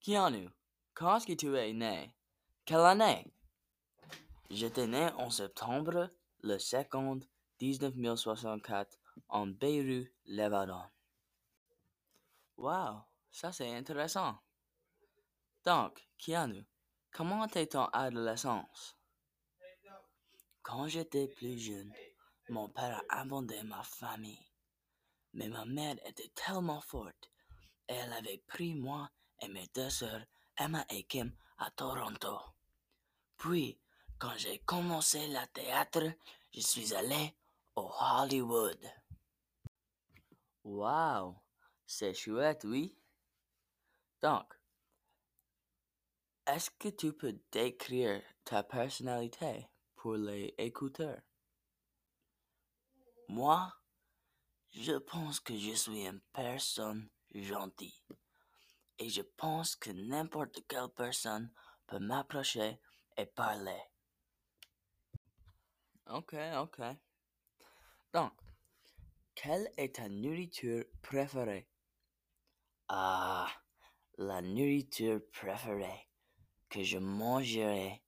Keanu, quand est-ce que tu es né? Quelle année? J'étais né en septembre le 2 1964 en Beyrouth, Lebanon. Wow, ça c'est intéressant. Donc, Keanu, comment était ton adolescence? Quand j'étais plus jeune, mon père a abandonné ma famille. Mais ma mère était tellement forte elle avait pris moi et mes deux sœurs, Emma et Kim, à Toronto. Puis, quand j'ai commencé le théâtre, je suis allé au Hollywood. Wow, c'est chouette, oui. Donc, est-ce que tu peux décrire ta personnalité pour les écouteurs? Moi, je pense que je suis une personne gentille. Et je pense que n'importe quelle personne peut m'approcher et parler. Ok, ok. Donc, quelle est ta nourriture préférée? Ah, la nourriture préférée que je mangerai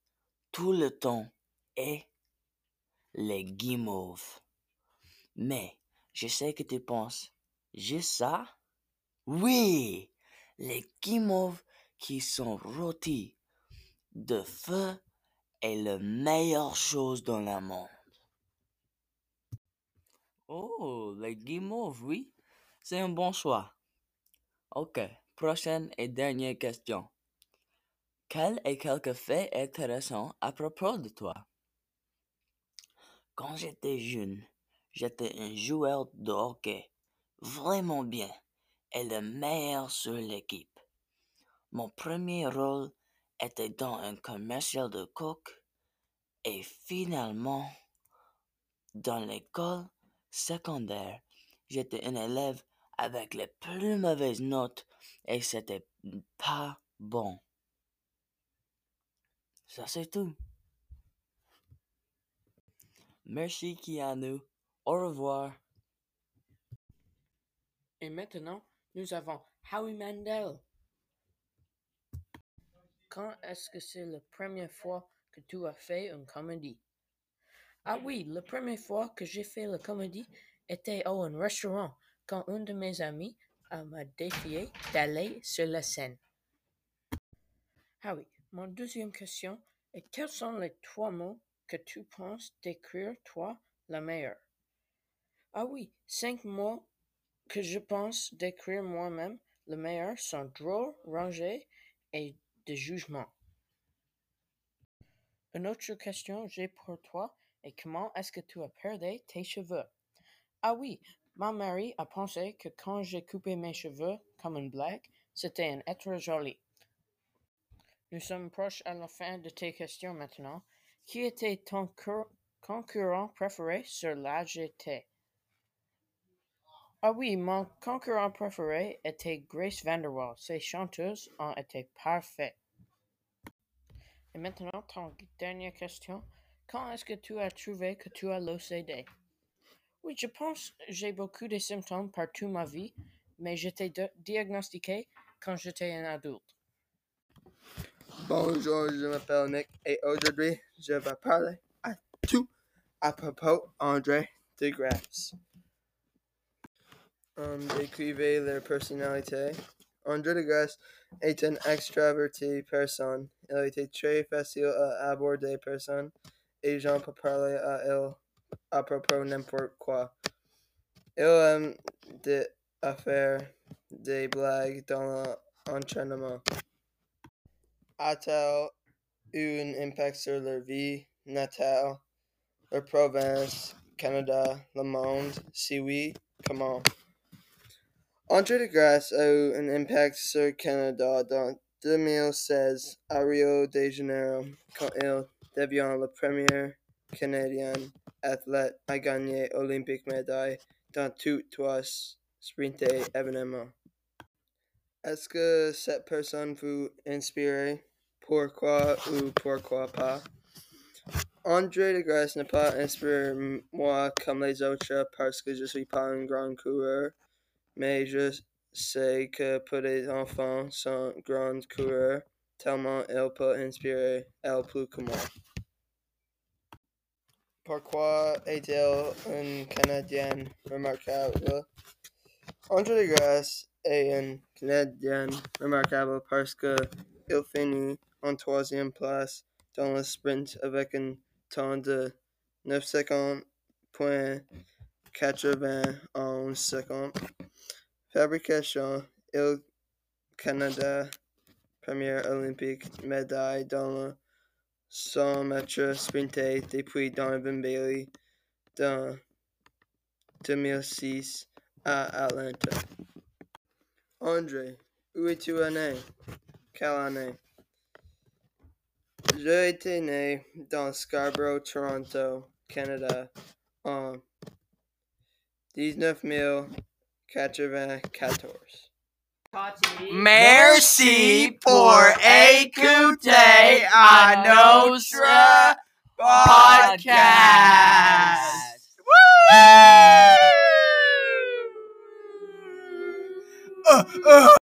tout le temps est les guimauves. Mais je sais que tu penses, juste ça? Oui, les guimauves qui sont rôtis de feu est la meilleure chose dans le monde. Oh, les guimauves, oui, c'est un bon choix. Ok, prochaine et dernière question. Quel est quelque fait intéressant à propos de toi? Quand j'étais jeune, j'étais un joueur de hockey vraiment bien et le meilleur sur l'équipe. Mon premier rôle était dans un commercial de coke et finalement, dans l'école secondaire, j'étais un élève avec les plus mauvaises notes et c'était pas bon. Ça c'est tout. Merci Keanu. Au revoir. Et maintenant, nous avons Howie Mandel. Quand est-ce que c'est la première fois que tu as fait une comédie? Ah oui, la première fois que j'ai fait la comédie était au un restaurant quand un de mes amis m'a défié d'aller sur la scène. Ah oui, mon deuxième question est quels sont les trois mots que tu penses décrire toi la meilleure? Ah oui, cinq mots que je pense décrire moi-même le meilleur sont drôle, rangé et de jugement. Une autre question j'ai pour toi est comment est-ce que tu as perdu tes cheveux? Ah oui, ma mère a pensé que quand j'ai coupé mes cheveux comme une blague, c'était un être joli. Nous sommes proches à la fin de tes questions maintenant. Qui était ton concurrent préféré sur l'AGT? Ah oui, mon concurrent préféré était Grace Vanderwall. Ses chanteuses ont été parfaites. Et maintenant, ton dernière question. Quand est-ce que tu as trouvé que tu as l'OCD? Oui, je pense que j'ai beaucoup de symptômes par toute ma vie, mais j'étais diagnostiqué quand j'étais un adulte. Bonjour, je m'appelle Nick et aujourd'hui, je vais parler à tout à propos d'André Degrasse. Um, décrivez leur personnalité. André Degrasse est un extraverti personne. Il été très facile à aborder personne et gens peuvent parler à elle à propos n'importe quoi. Il aime de faire des blagues dans l'entraînement. A-t-elle eu un impact sur leur vie natale, leur province, Canada, le monde? Si oui, comment? André de Grasse a eu impact sur Canada dans 2016 à Rio de Janeiro quand il devient le premier Canadien athlète à gagner olympique médaille dans tous trois sprints événements. Est-ce que cette personne vous inspire? Pourquoi ou pourquoi pas? André de Grasse n'est pas inspiré moi comme les autres parce que je suis pas un grand coureur mais je c'est que peu les enfants sont grands coureurs, tellement elle peut inspirer, elle plus que moi. Pourquoi est-elle une Canadienne remarquable? André Degrasse est un Canadien remarquable parce que il finit en troisième place dans le sprint avec un temps de 9,80.91 secondes. Fabrication, il Canada, première olympique, médaille dans le 100 mètres sprinté depuis Donovan Bailey dans 2006 à Atlanta. André, où es-tu né? Quelle année? J'ai été né dans Scarborough, Toronto, Canada, en Kachavan Mercy for a Akute Anotra podcast. Woo! Uh, uh.